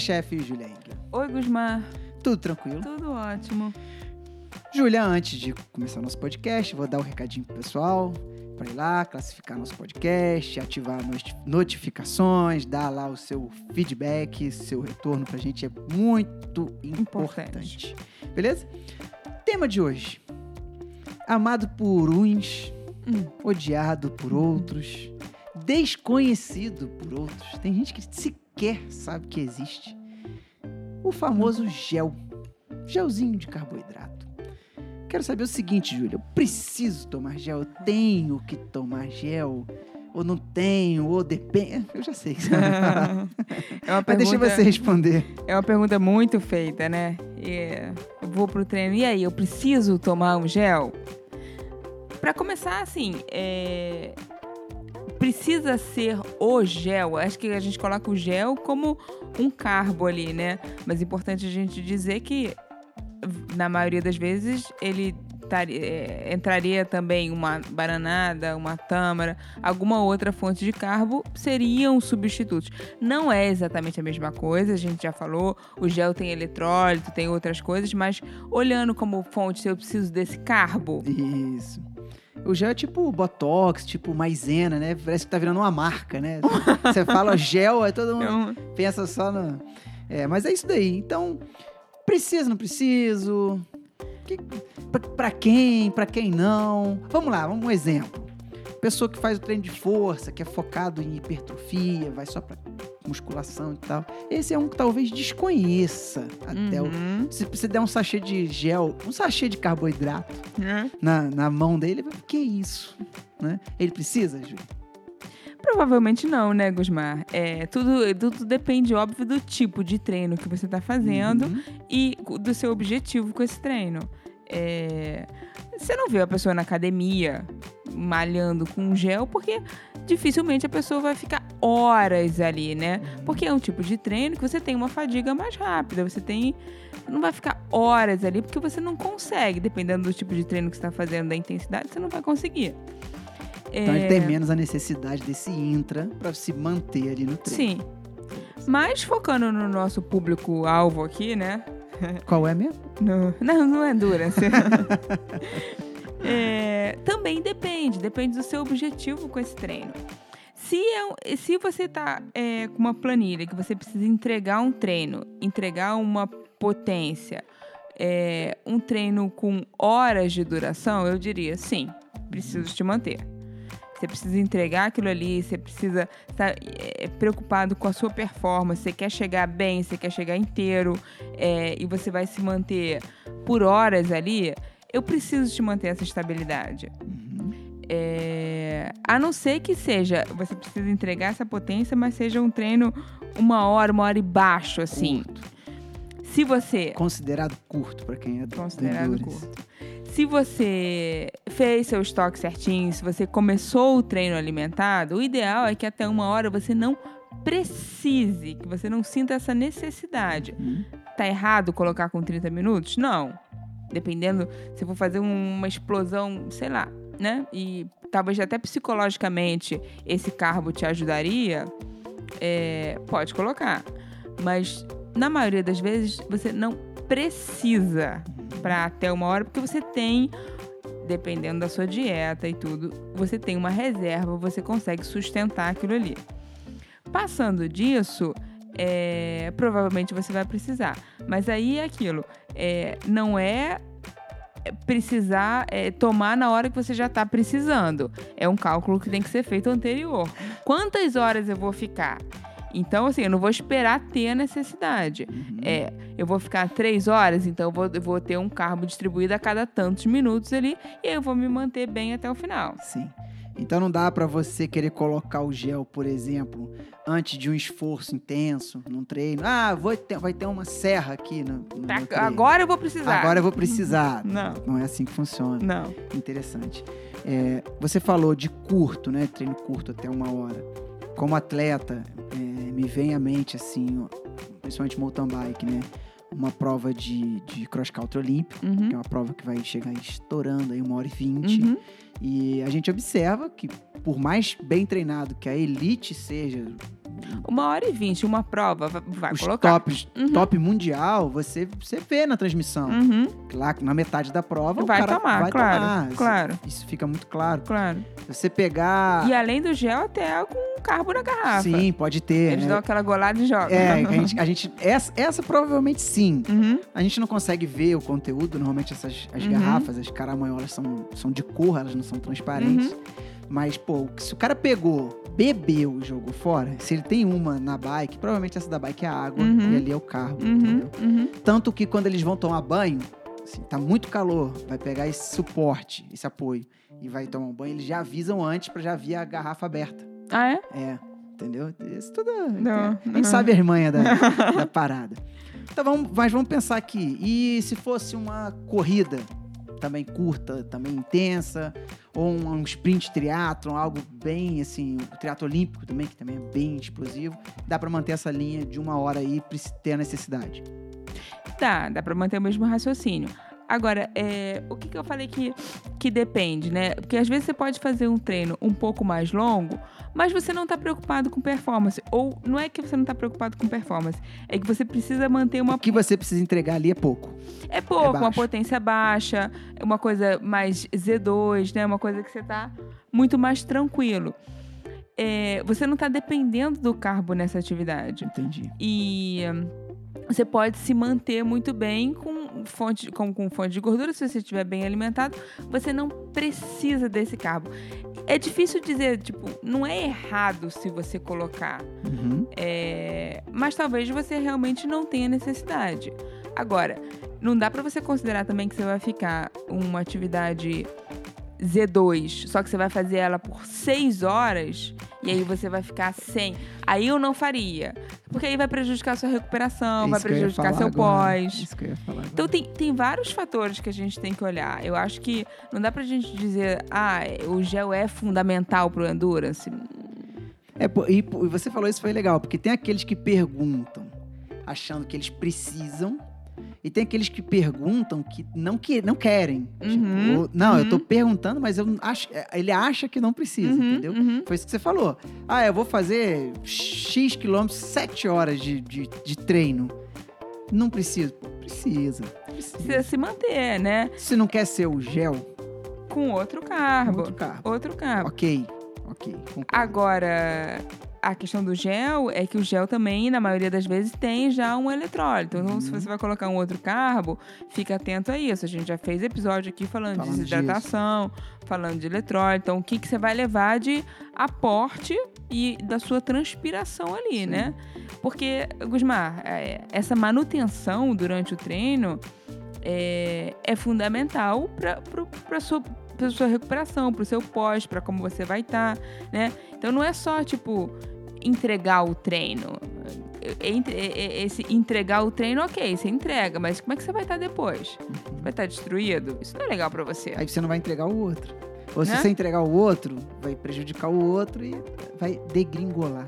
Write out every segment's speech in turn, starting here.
minha chefe, Julia Engel. Oi, Gusmar. Tudo tranquilo? Tudo ótimo. Júlia, antes de começar nosso podcast, vou dar um recadinho pro pessoal para ir lá, classificar nosso podcast, ativar noti- notificações, dar lá o seu feedback, seu retorno pra gente é muito importante. Importante. Beleza? Tema de hoje. Amado por uns, Hum. odiado por outros, desconhecido por outros. Tem gente que sequer sabe que existe. O famoso gel. Gelzinho de carboidrato. Quero saber o seguinte, Júlia. Eu preciso tomar gel? Eu tenho que tomar gel? Ou não tenho? Ou depende? Eu já sei. É uma Mas deixa pergunta, você responder. é uma pergunta muito feita, né? E, eu vou pro treino. E aí, eu preciso tomar um gel? Pra começar, assim, é, precisa ser o gel. Acho que a gente coloca o gel como um carbo ali, né? Mas é importante a gente dizer que, na maioria das vezes, ele é, entraria também uma bananada, uma tâmara, alguma outra fonte de carbo seriam substitutos. Não é exatamente a mesma coisa, a gente já falou, o gel tem eletrólito, tem outras coisas, mas olhando como fonte, se eu preciso desse carbo, Isso. O gel é tipo Botox, tipo maisena, né? Parece que tá virando uma marca, né? Você fala gel, aí todo mundo pensa só no. É, mas é isso daí. Então, preciso, não preciso? Que, pra, pra quem? Pra quem não? Vamos lá, vamos um exemplo. Pessoa que faz o treino de força, que é focado em hipertrofia, vai só pra musculação e tal. Esse é um que talvez desconheça até o. uhum, Se você der um sachê de gel, um sachê de carboidrato né? na, na mão dele, que isso? Né? Ele precisa, Júlio? Provavelmente não, né, Gusmar? É, tudo, tudo depende, óbvio, do tipo de treino que você está fazendo Uhum. e do seu objetivo com esse treino. É, você não vê a pessoa na academia malhando com gel, porque dificilmente a pessoa vai ficar horas ali, né? Porque é um tipo de treino que você tem uma fadiga mais rápida, você tem. Não vai ficar horas ali, porque você não consegue, dependendo do tipo de treino que você está fazendo, da intensidade, você não vai conseguir. Então É, ele tem menos a necessidade desse intra pra se manter ali no treino. Sim. Mas focando no nosso público-alvo aqui, né? Qual é mesmo? No, não, no endurance. É, também depende, depende do seu objetivo com esse treino. Se, é se você está com uma planilha que você precisa entregar um treino, entregar uma potência, é, um treino com horas de duração, eu diria sim, preciso te manter. Você precisa entregar aquilo ali, você precisa estar é, preocupado com a sua performance, você quer chegar bem, você quer chegar inteiro, é, e você vai se manter por horas ali, eu preciso te manter essa estabilidade. Uhum. É, a não ser que seja, você precisa entregar essa potência, mas seja um treino uma hora, uma hora e baixo, assim. Se você Considerado curto pra quem é do Considerado endurance. curto. Se você fez seu estoque certinho, se você começou o treino alimentado, o ideal é que até uma hora você não precise, que você não sinta essa necessidade. Uhum. Tá errado colocar com 30 minutos? Não. Dependendo, se for fazer um- uma explosão, sei lá, né? E talvez até psicologicamente esse carbo te ajudaria, é, pode colocar. Mas na maioria das vezes você não precisa para até uma hora, porque você tem, dependendo da sua dieta e tudo, você tem uma reserva, você consegue sustentar aquilo ali. Passando disso, é, provavelmente você vai precisar. Mas aí é aquilo, é, não é precisar é, tomar na hora que você já está precisando. É um cálculo que tem que ser feito anterior. Quantas horas eu vou ficar? Então, assim, eu não vou esperar ter a necessidade. Uhum. É, eu vou ficar três horas, então eu vou, eu vou ter um carbo distribuído a cada tantos minutos ali e aí eu vou me manter bem até o final. Sim. Então não dá pra você querer colocar o gel, por exemplo, antes de um esforço intenso, num treino. Ah, vou ter, vai ter uma serra aqui no, no Tá, agora eu vou precisar. Agora eu vou precisar. Não, Não é assim que funciona. não. Interessante. É, você falou de curto, né? Treino curto até uma hora. Como atleta, é, me vem à mente, assim, principalmente mountain bike, né? Uma prova de, de cross country olímpico, Uhum. que é uma prova que vai chegar estourando aí uma hora e vinte. Uhum. E a gente observa que, por mais bem treinado que a elite seja, Uma hora e vinte, uma prova, vai, os colocar. tops, Uhum. top mundial, você, você vê na transmissão. Uhum, Lá na metade da prova, Vai tomar, vai claro, tomar. Isso- claro. Isso fica muito claro. claro. Você pegar. E além do gel, até com carbo na garrafa. Sim, pode ter. Eles né? dão aquela golada e jogam. É, a gente, a gente- essa, essa provavelmente sim. Uhum, A gente não consegue ver o conteúdo. Normalmente essas as Uhum. garrafas, as caramanholas são, são de cor, elas não são transparentes. Uhum. Mas, pô, se o cara pegou, bebeu e jogou fora, se ele tem uma na bike, provavelmente essa da bike é a água Uhum. e ali é o carro, uhum, entendeu? Tanto que quando eles vão tomar banho, assim, tá muito calor, vai pegar esse suporte, esse apoio, e vai tomar um banho, eles já avisam antes pra já vir a garrafa aberta. Ah, é? É, entendeu? Isso tudo. Não, gente sabe a manha da, da parada. Então vamos, mas vamos pensar aqui. E se fosse uma corrida também curta, também intensa, ou um, um sprint triatlon, algo bem assim, o triatlo olímpico também, que também é bem explosivo, dá pra manter essa linha de uma hora aí, ter a necessidade. Dá, dá pra manter o mesmo raciocínio. Agora, é, o que, que eu falei que, que depende, né? Porque às vezes você pode fazer um treino um pouco mais longo, mas você não tá preocupado com performance. Ou não é que você não tá preocupado com performance, é que você precisa manter uma O que você precisa entregar ali é pouco. É pouco, uma baixo. potência baixa, uma coisa mais Z2, né? Uma coisa que você tá muito mais tranquilo. É, você não tá dependendo do carbo nessa atividade. Entendi. E hum, você pode se manter muito bem com fonte, com, com fonte de gordura, se você estiver bem alimentado. Você não precisa desse carbo. É difícil dizer, tipo, não é errado se você colocar. Uhum. É, mas talvez você realmente não tenha necessidade. Agora, não dá pra você considerar também que você vai ficar uma atividade Z2, só que você vai fazer ela por 6 horas e aí você vai ficar sem. Aí eu não faria. Porque aí vai prejudicar sua recuperação, vai É ia prejudicar seu agora. pós. Isso que eu ia falar agora. Então tem, tem vários fatores que a gente tem que olhar. Eu acho que não dá pra gente dizer, ah, o gel é fundamental pro endurance. É, e você falou isso foi legal, porque tem aqueles que perguntam achando que eles precisam e tem aqueles que perguntam que não, que, não querem. Tipo, Uhum, ou- não, eu tô uhum. perguntando, mas eu acho, é, ele acha que não precisa, Uhum, entendeu? uhum. Foi isso que você falou. Ah, eu vou fazer X quilômetros, 7 horas de, de, de treino. Não precisa. Pô, Precisa. precisa. Precisa se manter, né? Se não quer ser o gel, Com outro carbo. outro carro. Outro carbo. Ok, ok. concordo. Agora, a questão do gel é que o gel também, na maioria das vezes, tem já um eletrólito. Então, Uhum. se você vai colocar um outro carbo, fica atento a isso. A gente já fez episódio aqui falando, Falando de desidratação, falando de eletrólito. Então, o que, que você vai levar de aporte e da sua transpiração ali, Sim. né? Porque, Gusmar, é, essa manutenção durante o treino é, é fundamental para a sua, recuperação, para o seu pós, para como você vai estar, né? Então não é só, tipo, entregar o treino. Entre- Esse entregar o treino, ok, você entrega, mas como é que você vai estar depois? Você vai estar destruído? Isso não é legal para você. Aí você não vai entregar o outro. Ou se Né? você entregar o outro, vai prejudicar o outro e vai degringolar.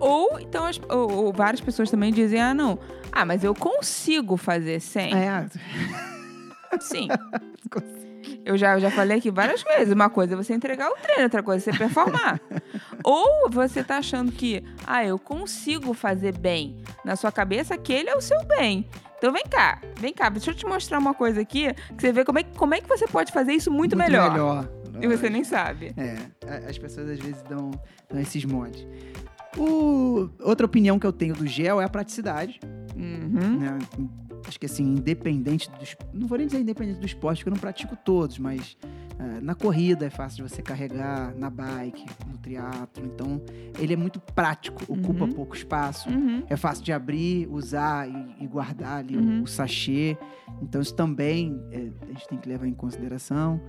Ou então as- ou, ou várias pessoas também dizem: ah, não, ah, mas eu consigo fazer sem. É, Sim. Eu já, eu já falei aqui várias vezes. Uma coisa é você entregar o treino, outra coisa é você performar. Ou você tá achando que, ah, eu consigo fazer bem. Na sua cabeça, aquele é o seu bem. Então vem cá, vem cá, deixa eu te mostrar uma coisa aqui, que você vê como é, que- como é que você pode fazer isso muito, melhor. E você nem sabe. É, as pessoas às vezes dão, dão esses mods. O, outra opinião que eu tenho do gel é a praticidade. Uhum. né? Acho que assim, independente dos. Não vou nem dizer independente do esporte, porque eu não pratico todos, mas é, na corrida é fácil de você carregar, na bike, no triatlo. Então, ele é muito prático, ocupa Uhum. pouco espaço. Uhum. É fácil de abrir, usar e, e guardar ali o- Uhum. o, sachê. Então, isso também é, a gente tem que levar em consideração.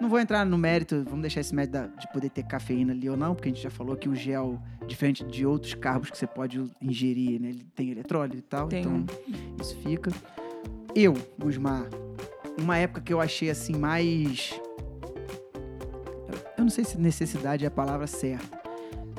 Não vou entrar no mérito, vamos deixar esse mérito de poder ter cafeína ali ou não, porque a gente já falou que o gel, diferente de outros carbos que você pode ingerir, né? Ele tem eletrólito e tal, Tem então isso fica. Eu, Gusmar, uma época que eu achei assim mais. Eu não sei se necessidade é a palavra certa.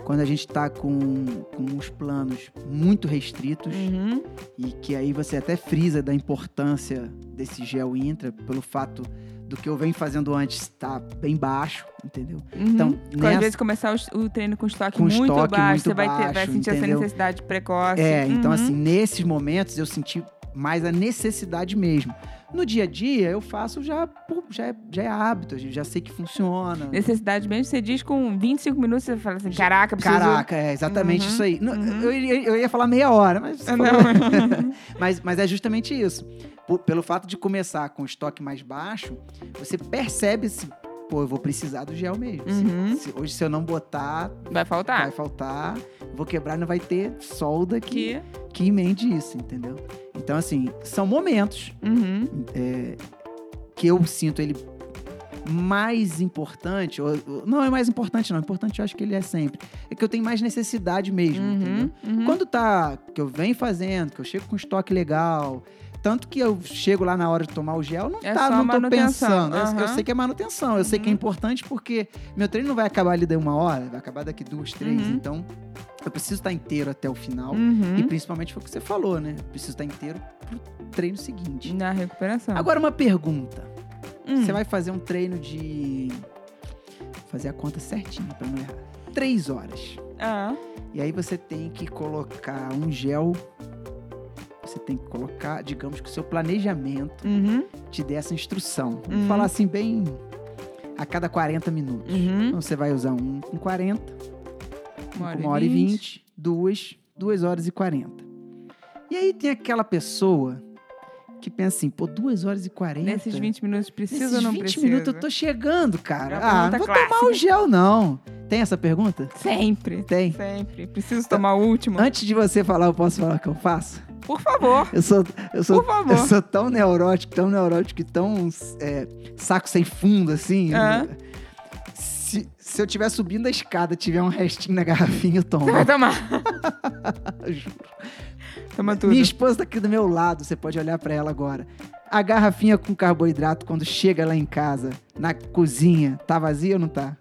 Quando a gente tá com, com os planos muito restritos Uhum. e que aí você até frisa da importância desse gel intra pelo fato do que eu venho fazendo antes tá bem baixo, entendeu? Uhum. Então, nessa- às vezes começar o, o treino com estoque Com muito estoque baixo, muito você vai, ter, vai sentir essa entendeu? necessidade precoce. É, então Uhum. assim, nesses momentos eu senti mais a necessidade mesmo. No dia a dia, eu faço já, já, é, já é hábito, eu já sei que funciona. Necessidade mesmo, você diz com 25 minutos, você fala assim, caraca, preciso... Caraca, é exatamente Uhum, isso aí. Uhum. Eu, ia- eu ia falar meia hora, mas, Não. mas, mas é justamente isso. Por- pelo fato de começar com estoque mais baixo, você percebe assim, pô, eu vou precisar do gel mesmo. Se- Uhum. se- hoje, se eu não botar, Vai faltar. vai faltar, vou quebrar, não vai ter solda que, Que... que emende isso, entendeu? Então, assim, são momentos Uhum. é, que eu sinto ele mais importante, ou, não é mais importante não, importante eu acho que ele é sempre, é que eu tenho mais necessidade mesmo, entendeu? Uhum. Uhum. Quando tá, que eu venho fazendo, que eu chego com estoque legal, tanto que eu chego lá na hora de tomar o gel, não É tá, não tô pensando. Eu- Eu, sei que é manutenção, eu sei que é Uhum. importante porque meu treino não vai acabar ali daí uma hora, vai acabar daqui duas, três, Uhum. então eu preciso estar inteiro até o final. Uhum. E principalmente foi o que você falou, né? Eu preciso estar inteiro pro treino seguinte. Na recuperação. Agora uma pergunta. Hum. Você vai fazer um treino de. Fazer a conta certinho pra não errar. Três horas. Ah, E aí você tem que colocar um gel. Você tem que colocar, digamos que o seu planejamento uhum. te dê essa instrução. Vamos Uhum. falar assim, bem a cada 40 minutos. Uhum. Então você vai usar um com 40, um Uma com uma hora e 20, duas, duas horas e 40. E aí tem aquela pessoa que pensa assim, pô, duas horas e 40. Nesses 20 minutos precisa Nesses ou não 20 precisa? minutos eu tô chegando, cara. É Ah, não vou clássica. tomar o gel, não. Tem essa pergunta? Sempre. Tem. Sempre. Preciso tomar o último? Antes de você falar, eu posso falar o que eu faço? Por favor. Eu sou, eu sou, Por favor. eu sou tão neurótico, tão neurótico e tão é, saco sem fundo, assim. Ah. Se, se eu estiver subindo a escada tiver um restinho na garrafinha, eu tomo. Você vai tomar. Juro. Toma tudo. Minha esposa tá aqui do meu lado, você pode olhar pra ela agora. A garrafinha com carboidrato, quando chega lá em casa, na cozinha, tá vazia ou não tá?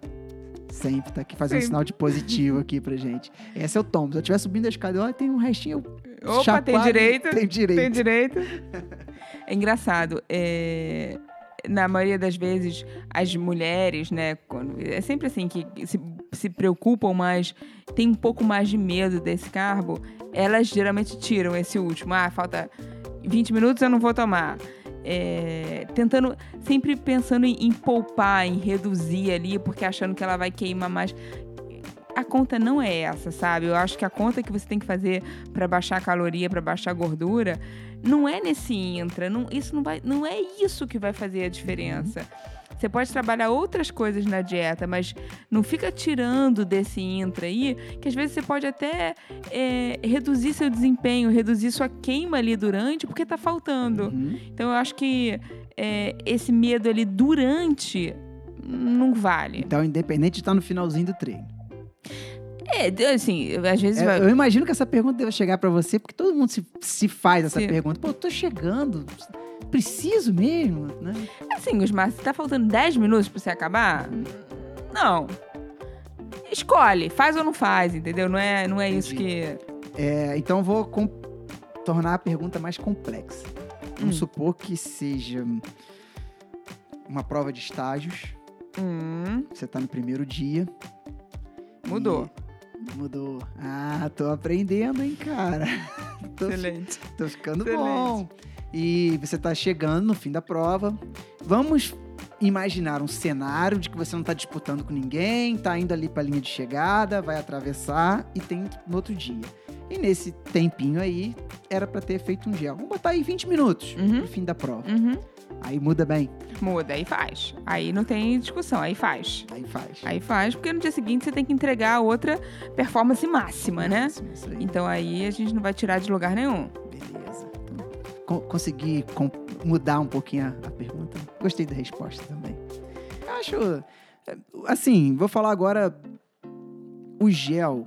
Sempre, tá aqui fazendo um sinal de positivo aqui pra gente. Esse é o tom. Se eu estiver subindo a escada, olha, tem um restinho. eu Opa, tem direito. Tem direito. Tem direito. É engraçado. é, Na maioria das vezes, as mulheres, né? quando- É sempre assim que se, se preocupam mais, tem um pouco mais de medo desse carbo, elas geralmente tiram esse último. Ah, falta 20 minutos, eu não vou tomar. É, tentando, sempre pensando em, em poupar, em reduzir ali, porque achando que ela vai queimar mais. A conta não é essa, sabe? Eu acho que a conta que você tem que fazer para baixar a caloria, para baixar a gordura, não é nesse intra. Não, isso não vai, não é isso que vai fazer a diferença. Você pode trabalhar outras coisas na dieta, mas não fica tirando desse intra aí, que às vezes você pode até é, reduzir seu desempenho, reduzir sua queima ali durante, porque tá faltando. Uhum. Então eu acho que é, esse medo ali durante não vale. Então, independente de estar no finalzinho do treino. É, assim, às vezes É, vai. eu imagino que essa pergunta deve chegar pra você, porque todo mundo se, se faz essa Se- pergunta. Pô, eu tô chegando, preciso mesmo, né? Assim, Osmar, se tá faltando 10 minutos pra você acabar, não. Escolhe, faz ou não faz, entendeu? Não é, não é isso que. É, então, eu vou com- tornar a pergunta mais complexa. Vamos Hum. supor que seja uma prova de estágios. Hum, Você tá no primeiro dia. Mudou. E- Mudou. Ah, tô aprendendo, hein, cara. tô, Excelente. tô ficando Excelente. bom. E você tá chegando no fim da prova. Vamos imaginar um cenário de que você não tá disputando com ninguém, tá indo ali pra linha de chegada, vai atravessar e tem no outro dia. E nesse tempinho aí, era pra ter feito um gel. Vamos botar aí 20 minutos Uhum. pro fim da prova. Uhum. Aí muda bem. Muda, aí faz. Aí não tem discussão, aí faz. Aí faz. Aí faz, porque no dia seguinte você tem que entregar a outra performance máxima, né? Isso aí. Então aí a gente não vai tirar de lugar nenhum. Beleza. Então, co- consegui mudar um pouquinho a, a pergunta. Gostei da resposta também. Eu acho. é, Assim, vou falar agora. O gel.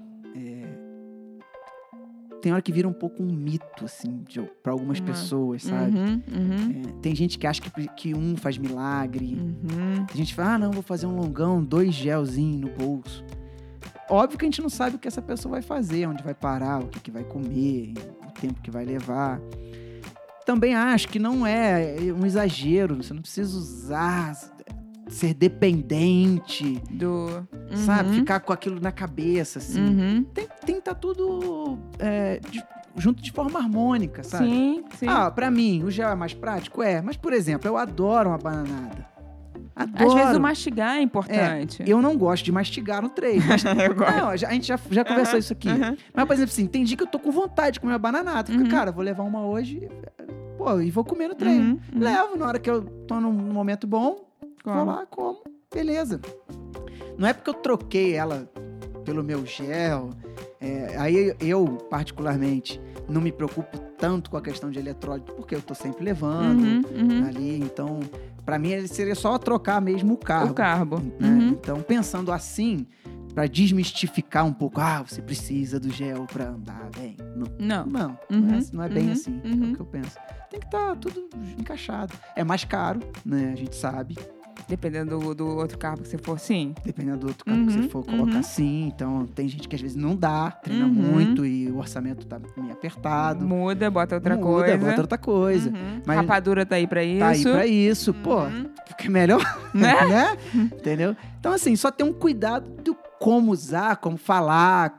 É, tem hora que vira um pouco um mito, assim, pra algumas Uma- pessoas, sabe? Uhum, uhum, É, tem gente que acha que, que um faz milagre. uhum. Tem gente que fala, ah, não, vou fazer um longão, dois gelzinhos no bolso. Óbvio que a gente não sabe o que essa pessoa vai fazer, onde vai parar, o que, que vai comer, o tempo que vai levar. também acho que não é um exagero. Você não precisa usar, ser dependente, Do. sabe? Uhum. Ficar com aquilo na cabeça, assim. Uhum. Tem, tem que estar tudo é, de- junto de forma harmônica, sabe? Sim, sim. Ah, pra mim, o gel é mais prático? É. Mas, por exemplo, eu adoro uma bananada. Adoro. Às vezes o mastigar é importante. Eu não gosto de mastigar no treino. Mas, Eu gosto. não, a gente já, já conversou isso aqui. Uhum. Mas, por exemplo, assim, tem dia que eu tô com vontade de comer uma bananada. Fica, Uhum. cara, vou levar uma hoje, pô, e vou comer no treino. Uhum, uhum. Levo na hora que eu tô num momento bom, vou Como? lá, como. Beleza. Não é porque eu troquei ela pelo meu gel. é, aí eu, particularmente, não me preocupo tanto com a questão de eletrólito, porque eu tô sempre levando Uhum, uhum. ali. Então, pra mim, ele seria só trocar mesmo o carro. O carbo. né? Uhum. Então, pensando assim, pra desmistificar um pouco, ah, você precisa do gel pra andar bem. Não, Não. não, não, é, Uhum, não é bem uhum, assim. É uhum. o que eu penso. Tem que estar tudo encaixado. É mais caro, né? A gente sabe. Dependendo do, do outro carbo que você for, sim. Dependendo do outro carro que Uhum, você for colocar uhum. sim. Então, tem gente que às vezes não dá, treina Uhum. muito e o orçamento tá meio apertado. Muda, bota outra Muda, coisa. bota outra coisa. Uhum. Mas- Rapadura tá aí pra isso. Tá aí pra isso. Pô, Uhum. porque é melhor, Né? né? Entendeu? Então, assim, só ter um cuidado do como usar, como falar,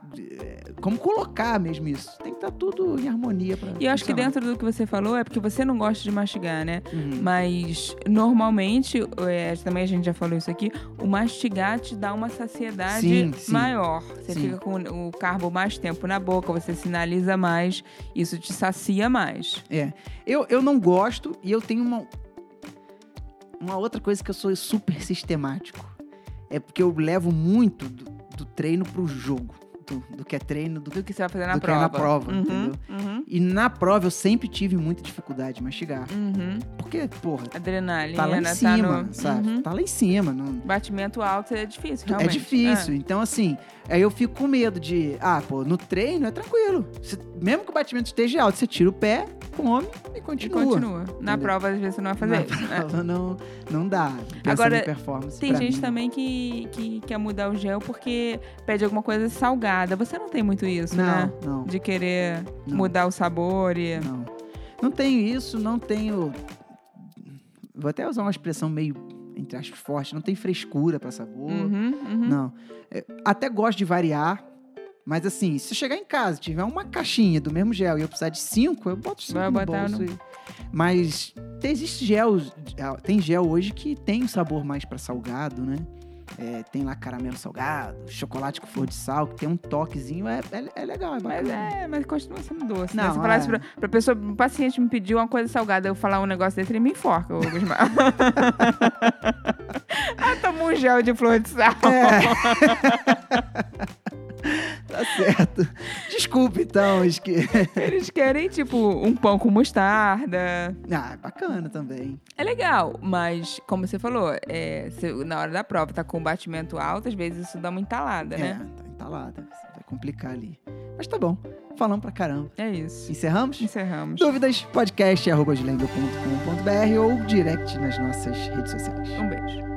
como colocar mesmo isso. Tem que estar tudo em harmonia pra E eu acho que dentro do que você falou é porque você não gosta de mastigar, né? Uhum. Mas normalmente, é, também a gente já falou isso aqui, o mastigar te dá uma saciedade Sim, sim. maior. Você Sim. fica com o carbo mais tempo na boca, você sinaliza mais, isso te sacia mais. É. Eu, eu não gosto e eu tenho uma, uma outra coisa que eu sou super sistemático. É porque eu levo muito do, do treino pro jogo. Do, do que é treino, do, que você vai fazer na Do que é prova. na prova, Uhum, entendeu? Uhum, E na prova eu sempre tive muita dificuldade de mastigar. uhum. Porque, porra, Adrenalina, tá lá em tá cima, no- sabe? Uhum. Tá lá em cima. Não, Batimento alto é difícil, É realmente. difícil. Então, assim, aí eu fico com medo de. Ah, pô, no treino é tranquilo. Você- mesmo que o batimento esteja alto, você tira o pé, come e E continua. continua. Na Entendeu? prova, às vezes, você não vai fazer isso. Na É. prova não, não dá. Agora, performance. Tem gente mim, também que, que quer mudar o gel porque pede alguma coisa salgada. Você não tem muito isso, Não, né? não, De querer Não. mudar o sabor e. não. Não tenho isso, não tenho. Vou até usar uma expressão meio, entre aspas, forte. Não tem frescura pra sabor. Uhum, uhum. Não. É, até gosto de variar. Mas assim, se eu chegar em casa tiver uma caixinha do mesmo gel e eu precisar de cinco, eu boto cinco Vai no botar bolso. no- e- Mas tem, existe gel, tem gel hoje que tem um sabor mais pra salgado, né? É, tem lá caramelo salgado, chocolate com flor de sal, que tem um toquezinho, é, é, é legal, é Mas bacana. é, mas continua sendo doce. né? Não, Se eu falasse é. pra, pra pessoa, um paciente me pedir uma coisa salgada, eu falar um negócio desse, ele me enforca, ô Gusmar. ah, toma um gel de flor de sal. Tá certo. Desculpa então, acho que. Eles querem, tipo, um pão com mostarda. Ah, é bacana também. É legal, mas, como você falou, é, na hora da prova tá com batimento alto, às vezes isso dá uma entalada, É, né? tá entalada, vai complicar ali. Mas tá bom, falamos pra caramba. É isso. Encerramos? Encerramos. Dúvidas, podcast arroba ou direct nas nossas redes sociais. Um beijo.